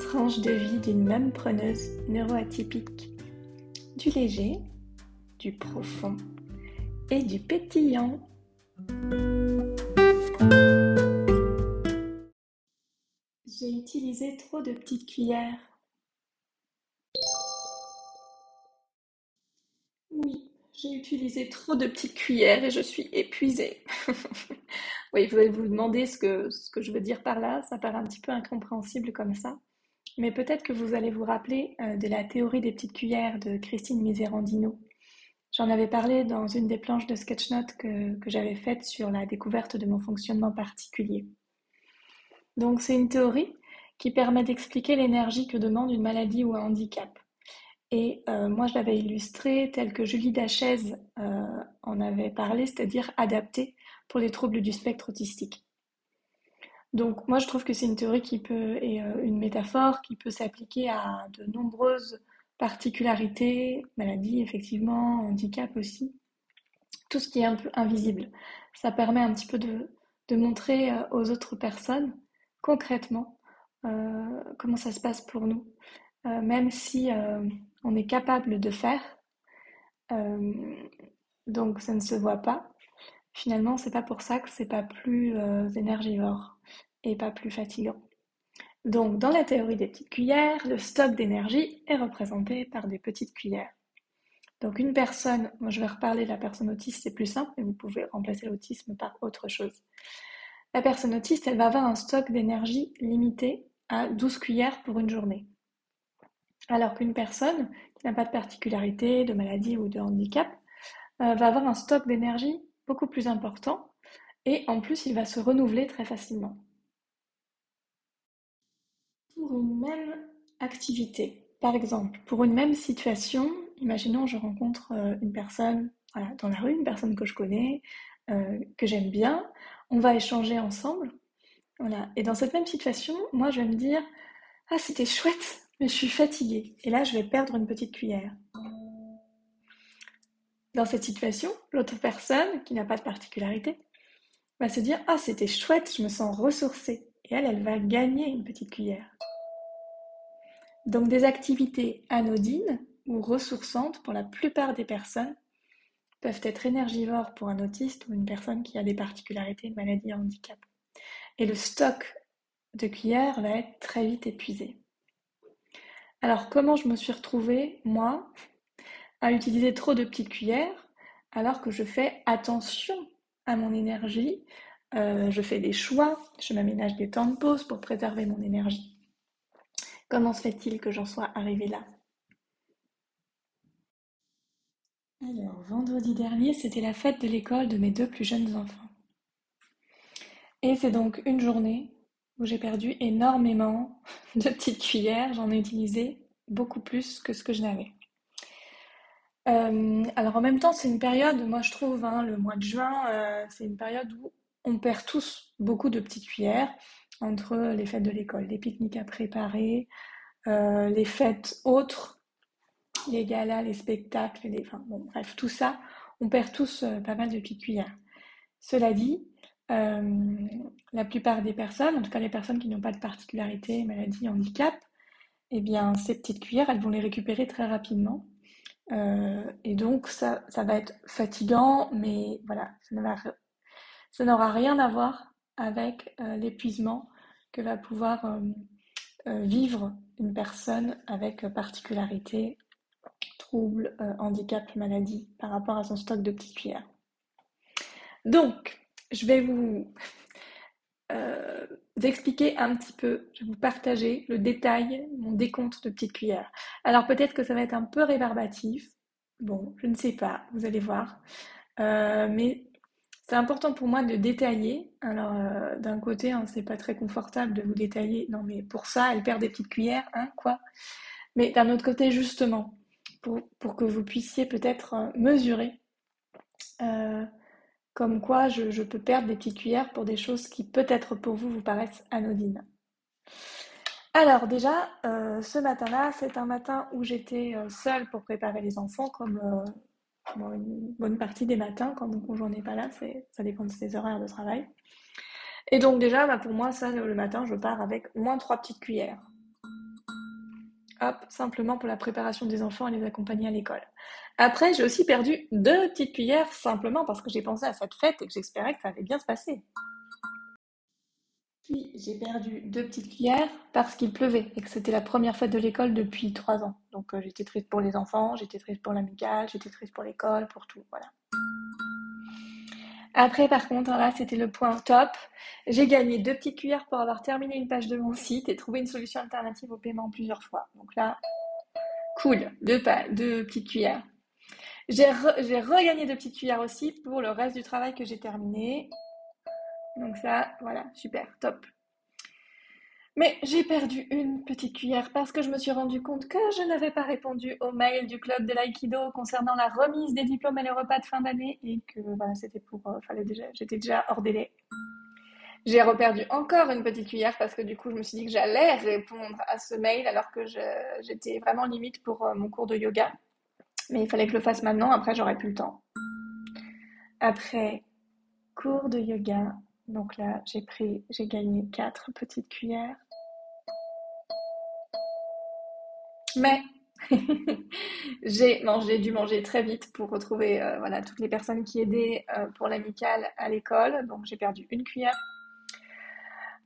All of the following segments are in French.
Tranche de vie d'une même preneuse neuroatypique. Du léger, du profond et du pétillant. J'ai utilisé trop de petites cuillères. J'ai utilisé trop de petites cuillères et je suis épuisée. oui, vous allez vous demander ce que, je veux dire par là. Ça paraît un petit peu incompréhensible comme ça. Mais peut-être que vous allez vous rappeler euh, de la théorie des petites cuillères de Christine Miserandino. J'en avais parlé dans une des planches de sketchnote que, que j'avais faite sur la découverte de mon fonctionnement particulier. Donc c'est une théorie qui permet d'expliquer l'énergie que demande une maladie ou un handicap. Et euh, moi, je l'avais illustré tel que Julie Dachez euh, en avait parlé, c'est-à-dire adapté pour les troubles du spectre autistique. Donc moi, je trouve que c'est une théorie qui peut, et euh, une métaphore qui peut s'appliquer à de nombreuses particularités, maladies effectivement, handicap aussi, tout ce qui est un peu invisible. Ça permet un petit peu de montrer aux autres personnes concrètement comment ça se passe pour nous, même si on est capable de faire, euh, donc ça ne se voit pas. Finalement, c'est pas pour ça que c'est pas plus euh, énergivore et pas plus fatigant. Donc, dans la théorie des petites cuillères, le stock d'énergie est représenté par des petites cuillères. Donc, une personne, moi je vais reparler de la personne autiste, c'est plus simple, mais vous pouvez remplacer l'autisme par autre chose. La personne autiste, elle va avoir un stock d'énergie limité à 12 cuillères pour une journée. Alors qu'une personne qui n'a pas de particularité, de maladie ou de handicap euh, va avoir un stock d'énergie beaucoup plus important et en plus il va se renouveler très facilement. Pour une même activité, par exemple, pour une même situation, imaginons je rencontre euh, une personne dans la rue, une personne que je connais, euh, que j'aime bien, on va échanger ensemble. Et dans cette même situation, moi je vais me dire Ah, c'était chouette, je suis fatiguée et là je vais perdre une petite cuillère. Dans cette situation, l'autre personne, qui n'a pas de particularité, va se dire Ah, c'était chouette, je me sens ressourcée. Et elle, elle va gagner une petite cuillère. Donc des activités anodines ou ressourçantes pour la plupart des personnes peuvent être énergivores pour un autiste ou une personne qui a des particularités, une maladie, handicap. Et le stock de cuillères va être très vite épuisé. Alors comment je me suis retrouvée, moi, à utiliser trop de petites cuillères alors que je fais attention à mon énergie, euh, je fais des choix, je m'aménage des temps de pause pour préserver mon énergie. Comment se fait-il que j'en sois arrivée là? Alors, vendredi dernier, c'était la fête de l'école de mes deux plus jeunes enfants. Et c'est donc une journée j'ai perdu énormément de petites cuillères. J'en ai utilisé beaucoup plus que ce que je n'avais. Euh, alors en même temps, c'est une période, moi je trouve, hein, le mois de juin, euh, c'est une période où on perd tous beaucoup de petites cuillères entre les fêtes de l'école, les pique-niques à préparer, euh, les fêtes autres, les galas, les spectacles, les, enfin, bon, bref, tout ça, on perd tous pas mal de petites cuillères. Cela dit, euh, la plupart des personnes, en tout cas les personnes qui n'ont pas de particularité, maladie, handicap, eh bien ces petites cuillères, elles vont les récupérer très rapidement. Euh, et donc ça, ça va être fatigant, mais voilà, ça n'aura rien à voir avec euh, l'épuisement que va pouvoir vivre une personne avec particularité, trouble, handicap, maladie par rapport à son stock de petites cuillères. Donc, je vais euh, vous expliquer un petit peu, je vais vous partager le détail, mon décompte de petites cuillères. Alors peut-être que ça va être un peu rébarbatif, bon, je ne sais pas, vous allez voir. Euh, mais c'est important pour moi de détailler. Alors euh, d'un côté, hein, c'est pas très confortable de vous détailler. Non mais pour ça, elle perd des petites cuillères, hein, quoi. Mais d'un autre côté, justement, pour, pour que vous puissiez peut-être mesurer comme quoi je, peux perdre des petites cuillères pour des choses qui peut-être pour vous vous paraissent anodines. Alors déjà, euh, ce matin-là, c'est un matin où j'étais euh, seule pour préparer les enfants, comme euh, une bonne partie des matins quand mon conjoint n'est pas là, ça dépend de ses horaires de travail. Et donc déjà, bah, pour moi, ça, le matin, je pars avec moins trois petites cuillères. Simplement pour la préparation des enfants et les accompagner à l'école. Après, j'ai aussi perdu deux petites cuillères simplement parce que j'ai pensé à cette fête et que j'espérais que ça allait bien se passer. Puis j'ai perdu deux petites cuillères parce qu'il pleuvait et que c'était la première fête de l'école depuis trois ans. Donc euh, j'étais triste pour les enfants, j'étais triste pour l'amicale, j'étais triste pour l'école, pour tout, voilà. Après, par contre, là, c'était le point top. J'ai gagné deux petites cuillères pour avoir terminé une page de mon site et trouvé une solution alternative au paiement plusieurs fois. Donc là, cool, deux, deux petites cuillères. J'ai regagné deux petites cuillères aussi pour le reste du travail que j'ai terminé. Donc ça, voilà, super, top. Mais j'ai perdu une petite cuillère parce que je me suis rendu compte que je n'avais pas répondu au mail du club de l'aïkido concernant la remise des diplômes et les repas de fin d'année et que voilà, c'était pour, euh, j'étais déjà hors délai. J'ai reperdu encore une petite cuillère parce que du coup, je me suis dit que j'allais répondre à ce mail alors que j'étais vraiment limite pour euh, mon cours de yoga. Mais il fallait que je le fasse maintenant, après j'aurais plus le temps. Après cours de yoga, donc là j'ai pris, j'ai gagné quatre petites cuillères. Mais j'ai mangé, dû manger très vite pour retrouver euh, voilà, toutes les personnes qui aidaient euh, pour l'amicale à l'école. Donc j'ai perdu une cuillère.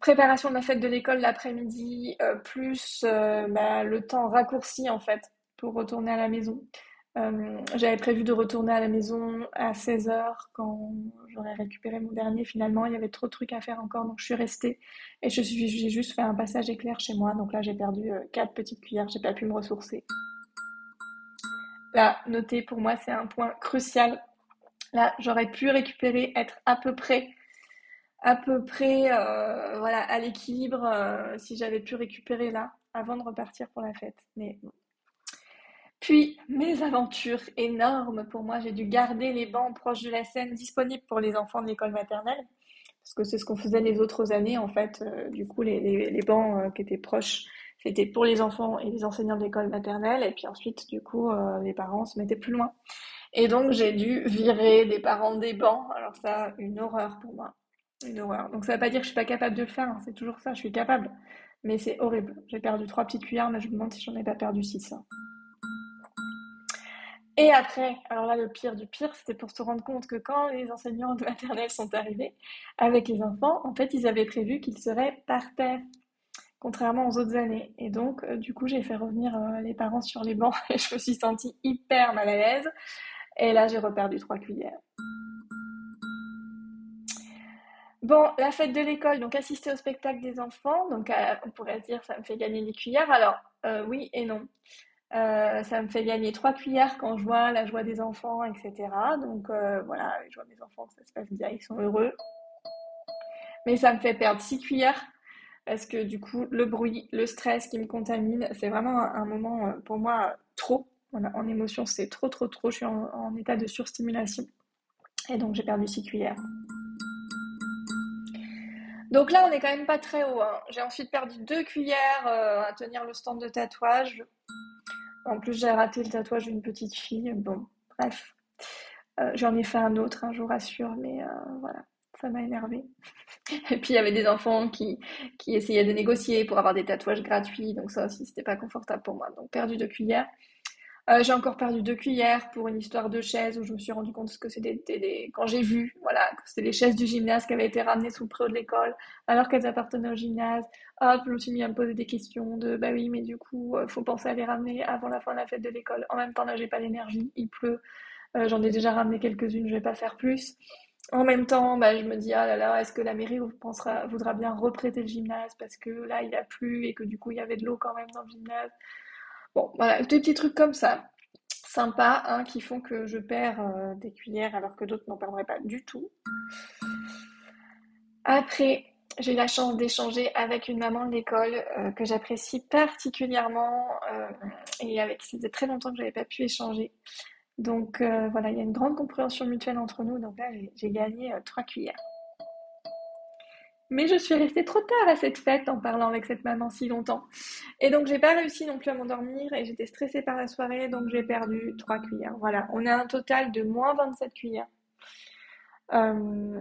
Préparation de la fête de l'école l'après-midi, euh, plus bah, le temps raccourci en fait pour retourner à la maison. Euh, j'avais prévu de retourner à la maison à 16h quand j'aurais récupéré mon dernier. Finalement, il y avait trop de trucs à faire encore, donc je suis restée et je j'ai juste fait un passage éclair chez moi. Donc là, j'ai perdu euh, quatre petites cuillères, j'ai pas pu me ressourcer. Là, notez pour moi, c'est un point crucial. Là, j'aurais pu récupérer, être à peu près, à peu près, euh, voilà, à l'équilibre si j'avais pu récupérer là avant de repartir pour la fête. Mais puis, mes aventures énormes pour moi, j'ai dû garder les bancs proches de la scène disponibles pour les enfants de l'école maternelle, parce que c'est ce qu'on faisait les autres années, en fait. Euh, du coup, les, bancs euh, qui étaient proches, c'était pour les enfants et les enseignants de l'école maternelle, et puis ensuite, du coup, euh, les parents se mettaient plus loin. Et donc, j'ai dû virer des parents des bancs. Alors ça, une horreur pour moi. Une horreur. Donc ça ne veut pas dire que je suis pas capable de le faire, hein. c'est toujours ça, je suis capable. Mais c'est horrible. J'ai perdu trois petites cuillères, mais je me demande si j'en ai pas perdu six. Hein. Et après, alors là, le pire du pire, c'était pour se rendre compte que quand les enseignants de maternelle sont arrivés avec les enfants, en fait, ils avaient prévu qu'ils seraient par terre, contrairement aux autres années. Et donc, euh, du coup, j'ai fait revenir euh, les parents sur les bancs et je me suis sentie hyper mal à l'aise. Et là, j'ai reperdu trois cuillères. Bon, la fête de l'école, donc assister au spectacle des enfants, donc euh, on pourrait dire ça me fait gagner des cuillères. Alors, oui et non. Euh, ça me fait gagner trois cuillères quand je vois la joie des enfants, etc. Donc euh, voilà, je vois mes enfants, ça se passe bien, ils sont heureux. Mais ça me fait perdre six cuillères parce que du coup, le bruit, le stress qui me contamine, c'est vraiment un, moment euh, pour moi trop. en émotion, c'est trop, trop, trop. Je suis en, état de surstimulation. Et donc, j'ai perdu six cuillères. Donc là, on n'est quand même pas très haut. Hein. J'ai ensuite perdu deux cuillères à tenir le stand de tatouage. En plus, j'ai raté le tatouage d'une petite fille. Bon, bref. Euh, j'en ai fait un autre, je vous rassure, mais euh, voilà, ça m'a énervé. Et puis il y avait des enfants qui, qui essayaient de négocier pour avoir des tatouages gratuits, donc ça aussi c'était pas confortable pour moi. Donc perdu de cuillère. Euh, j'ai encore perdu deux cuillères pour une histoire de chaise où je me suis rendu compte que c'était des, quand j'ai vu voilà que c'était les chaises du gymnase qui avaient été ramenées sous le préau de l'école alors qu'elles appartenaient au gymnase. Hop, je me suis mis à me poser des questions de bah oui mais du coup euh, faut penser à les ramener avant la fin de la fête de l'école. En même temps là j'ai pas l'énergie, il pleut, euh, j'en ai déjà ramené quelques-unes, je vais pas faire plus. En même temps, bah, je me dis, ah là là, est-ce que la mairie pensera, voudra bien reprêter le gymnase parce que là, il a plu et que du coup, il y avait de l'eau quand même dans le gymnase? Bon, voilà, des petits trucs comme ça, sympas, hein, qui font que je perds euh, des cuillères alors que d'autres n'en perdraient pas du tout. Après, j'ai eu la chance d'échanger avec une maman de l'école euh, que j'apprécie particulièrement euh, et avec qui ça très longtemps que je n'avais pas pu échanger. Donc voilà, il y a une grande compréhension mutuelle entre nous. Donc là, j'ai gagné trois cuillères. Mais je suis restée trop tard à cette fête en parlant avec cette maman si longtemps. Et donc j'ai pas réussi non plus à m'endormir et j'étais stressée par la soirée, donc j'ai perdu 3 cuillères. Voilà, on a un total de moins 27 cuillères. Euh,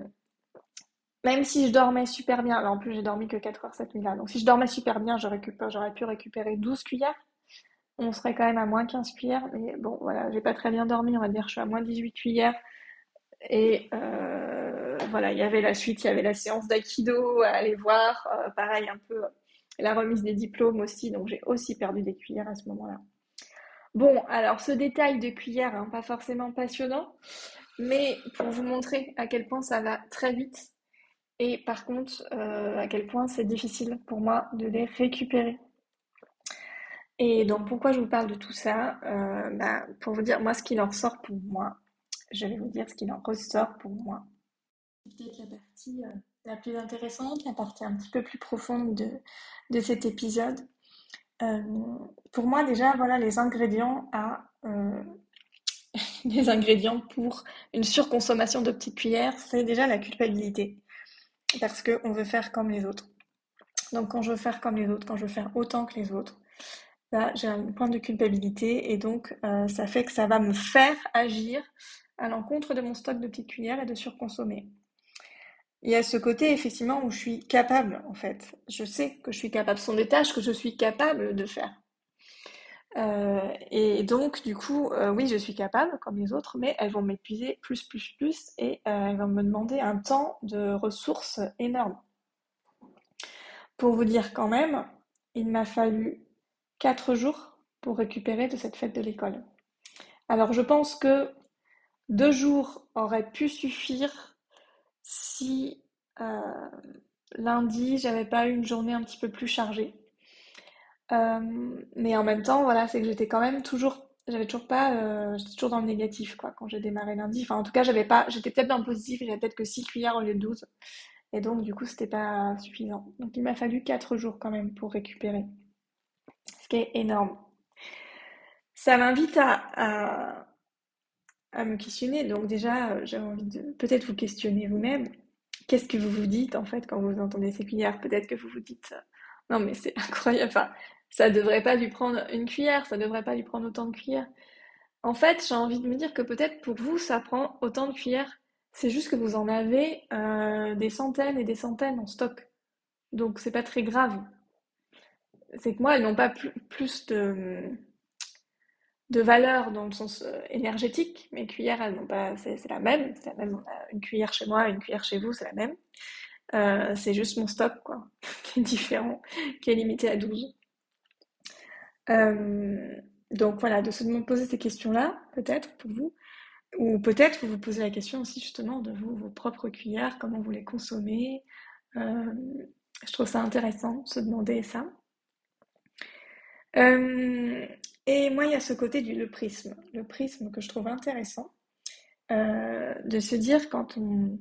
même si je dormais super bien, là en plus j'ai dormi que 4 heures cette nuit-là, donc si je dormais super bien, j'aurais pu récupérer 12 cuillères. On serait quand même à moins 15 cuillères, mais bon voilà, j'ai pas très bien dormi, on va dire, je suis à moins 18 cuillères. Et euh, voilà, il y avait la suite, il y avait la séance d'aïkido à aller voir, euh, pareil un peu la remise des diplômes aussi, donc j'ai aussi perdu des cuillères à ce moment-là. Bon, alors ce détail de cuillère, hein, pas forcément passionnant, mais pour vous montrer à quel point ça va très vite et par contre euh, à quel point c'est difficile pour moi de les récupérer. Et donc pourquoi je vous parle de tout ça euh, bah, Pour vous dire moi ce qu'il en ressort pour moi. Je vais vous dire ce qu'il en ressort pour moi. Peut-être la partie euh, la plus intéressante, la partie un petit peu plus profonde de, de cet épisode. pour moi déjà voilà les ingrédients à les ingrédients pour une surconsommation de petites cuillères, c'est déjà la culpabilité. Parce qu'on veut faire comme les autres. Donc quand je veux faire comme les autres, quand je veux faire autant que les autres, là j'ai un point de culpabilité et donc euh, ça fait que ça va me faire agir à l'encontre de mon stock de petites cuillères et de surconsommer. Il y a ce côté effectivement où je suis capable en fait. Je sais que je suis capable. Ce sont des tâches que je suis capable de faire. Euh, et donc, du coup, euh, oui, je suis capable, comme les autres, mais elles vont m'épuiser plus, plus, plus, et euh, elles vont me demander un temps de ressources énorme. Pour vous dire quand même, il m'a fallu 4 jours pour récupérer de cette fête de l'école. Alors, je pense que deux jours auraient pu suffire si lundi, j'avais pas eu une journée un petit peu plus chargée. Euh, mais en même temps, voilà, c'est que j'étais quand même toujours, j'avais toujours pas, euh, j'étais toujours dans le négatif, quoi, quand j'ai démarré lundi. Enfin, en tout cas, j'avais pas, j'étais peut-être dans le positif, j'avais peut-être que 6 cuillères au lieu de 12. Et donc, du coup, c'était pas suffisant. Donc, il m'a fallu 4 jours quand même pour récupérer. Ce qui est énorme. Ça m'invite à, à, à, me questionner. Donc, déjà, euh, j'avais envie de peut-être vous questionner vous-même. Qu'est-ce que vous vous dites, en fait, quand vous entendez ces cuillères? Peut-être que vous vous dites, non, mais c'est incroyable. Enfin, ça devrait pas lui prendre une cuillère, ça devrait pas lui prendre autant de cuillères. En fait, j'ai envie de me dire que peut-être pour vous, ça prend autant de cuillères. C'est juste que vous en avez euh, des centaines et des centaines en stock. Donc c'est pas très grave. C'est que moi, elles n'ont pas plus de, de valeur dans le sens euh, énergétique. Mes cuillères, elles n'ont pas. C'est la même. C'est la même. Une cuillère chez moi, une cuillère chez vous, c'est la même. Euh, c'est juste mon stock, quoi, qui est différent, qui est limité à 12. Euh, donc voilà, de se poser ces questions-là, peut-être pour vous, ou peut-être vous vous posez la question aussi justement de vos propres cuillères, comment vous les consommez. Euh, je trouve ça intéressant de se demander ça. Euh, et moi, il y a ce côté du le prisme, le prisme que je trouve intéressant, de se dire quand on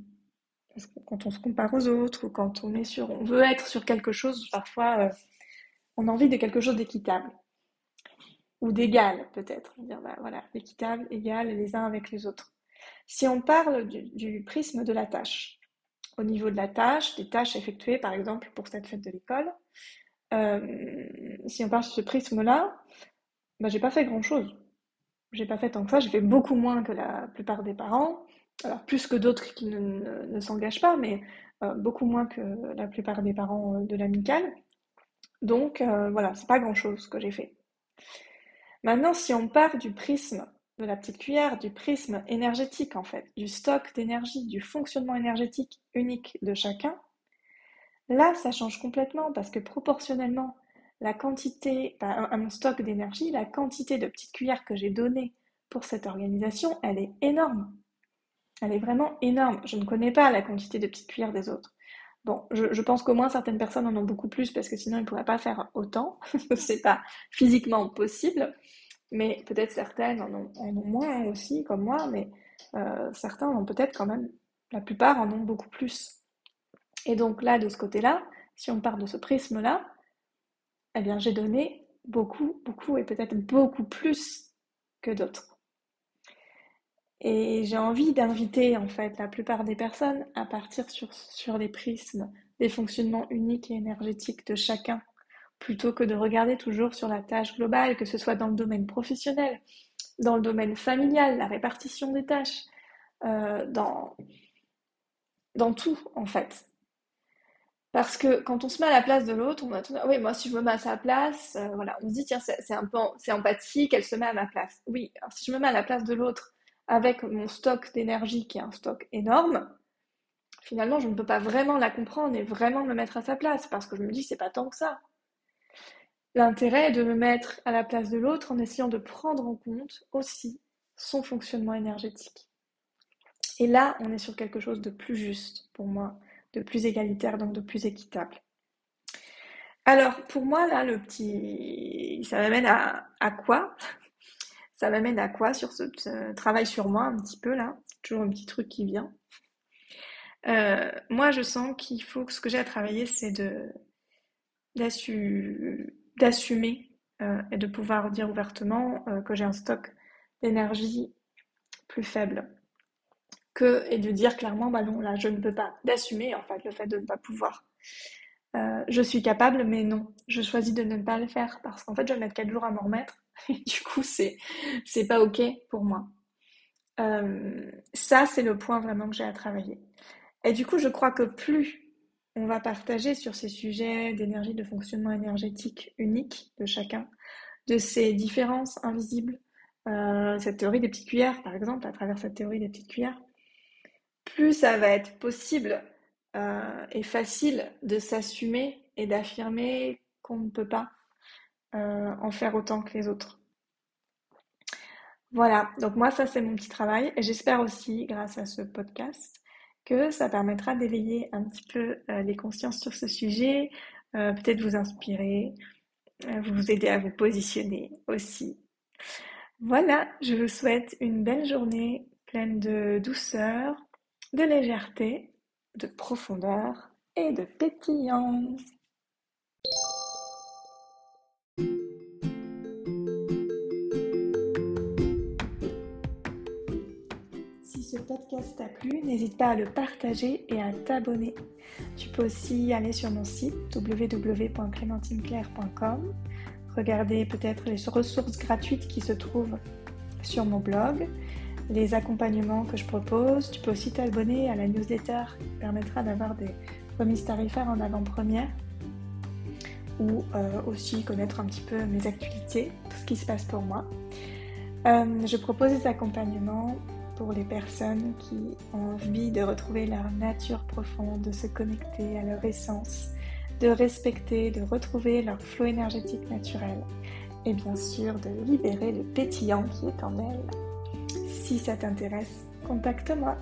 quand on se compare aux autres ou quand on est sur, on veut être sur quelque chose, parfois on a envie de quelque chose d'équitable ou d'égal peut-être. Dire bah, voilà, équitable, égal les uns avec les autres. Si on parle du, prisme de la tâche, au niveau de la tâche, des tâches effectuées par exemple pour cette fête de l'école, euh, si on parle de ce prisme-là, bah, j'ai pas fait grand-chose. J'ai pas fait tant que ça, j'ai fait beaucoup moins que la plupart des parents, alors plus que d'autres qui ne, s'engagent pas, mais euh, beaucoup moins que la plupart des parents de l'amicale. Donc euh, voilà, c'est pas grand-chose que j'ai fait. Maintenant, si on part du prisme de la petite cuillère, du prisme énergétique en fait, du stock d'énergie, du fonctionnement énergétique unique de chacun, là ça change complètement parce que proportionnellement la quantité, à mon stock d'énergie, la quantité de petites cuillères que j'ai données pour cette organisation, elle est énorme. Elle est vraiment énorme. Je ne connais pas la quantité de petites cuillères des autres. Bon, je, pense qu'au moins certaines personnes en ont beaucoup plus parce que sinon ils ne pourraient pas faire autant. c'est pas physiquement possible. Mais peut-être certaines en ont, moins aussi, comme moi, mais euh, certains en ont peut-être quand même, la plupart en ont beaucoup plus. Et donc là, de ce côté-là, si on part de ce prisme-là, eh bien j'ai donné beaucoup, beaucoup et peut-être beaucoup plus que d'autres. Et j'ai envie d'inviter en fait la plupart des personnes à partir sur, sur les prismes des fonctionnements uniques et énergétiques de chacun plutôt que de regarder toujours sur la tâche globale, que ce soit dans le domaine professionnel, dans le domaine familial, la répartition des tâches, euh, dans, dans tout en fait. Parce que quand on se met à la place de l'autre, on va tout oui, moi si je me mets à sa place, euh, voilà, on se dit tiens, c'est un peu c'est empathique, elle se met à ma place. Oui, alors si je me mets à la place de l'autre avec mon stock d'énergie qui est un stock énorme, finalement je ne peux pas vraiment la comprendre et vraiment me mettre à sa place parce que je me dis c'est pas tant que ça. L'intérêt est de me mettre à la place de l'autre en essayant de prendre en compte aussi son fonctionnement énergétique. Et là, on est sur quelque chose de plus juste pour moi, de plus égalitaire, donc de plus équitable. Alors, pour moi, là, le petit... Ça m'amène à, quoi? Ça m'amène à quoi sur ce, travail sur moi, un petit peu, là? Toujours un petit truc qui vient. Euh, moi, je sens qu'il faut que ce que j'ai à travailler, c'est de d'assumer euh, et de pouvoir dire ouvertement euh, que j'ai un stock d'énergie plus faible que et de dire clairement bah non là je ne peux pas d'assumer en fait le fait de ne pas pouvoir euh, je suis capable mais non je choisis de ne pas le faire parce qu'en fait je vais mettre 4 jours à m'en remettre et du coup c'est c'est pas ok pour moi ça c'est le point vraiment que j'ai à travailler et du coup je crois que plus on va partager sur ces sujets d'énergie, de fonctionnement énergétique unique de chacun, de ces différences invisibles. Euh, cette théorie des petites cuillères, par exemple, à travers cette théorie des petites cuillères, plus ça va être possible euh, et facile de s'assumer et d'affirmer qu'on ne peut pas euh, en faire autant que les autres. Voilà, donc moi ça c'est mon petit travail et j'espère aussi, grâce à ce podcast, que ça permettra d'éveiller un petit peu euh, les consciences sur ce sujet, peut-être vous inspirer, vous aider à vous positionner aussi. Voilà, je vous souhaite une belle journée pleine de douceur, de légèreté, de profondeur et de pétillance. podcast t'a plu, n'hésite pas à le partager et à t'abonner. Tu peux aussi aller sur mon site www.clémentineclair.com, regarder peut-être les ressources gratuites qui se trouvent sur mon blog, les accompagnements que je propose. Tu peux aussi t'abonner à la newsletter qui permettra d'avoir des remises tarifaires en avant-première ou euh, aussi connaître un petit peu mes actualités, tout ce qui se passe pour moi. Euh, je propose des accompagnements pour les personnes qui ont envie de retrouver leur nature profonde, de se connecter à leur essence, de respecter, de retrouver leur flot énergétique naturel et bien sûr de libérer le pétillant qui est en elles. Si ça t'intéresse, contacte-moi.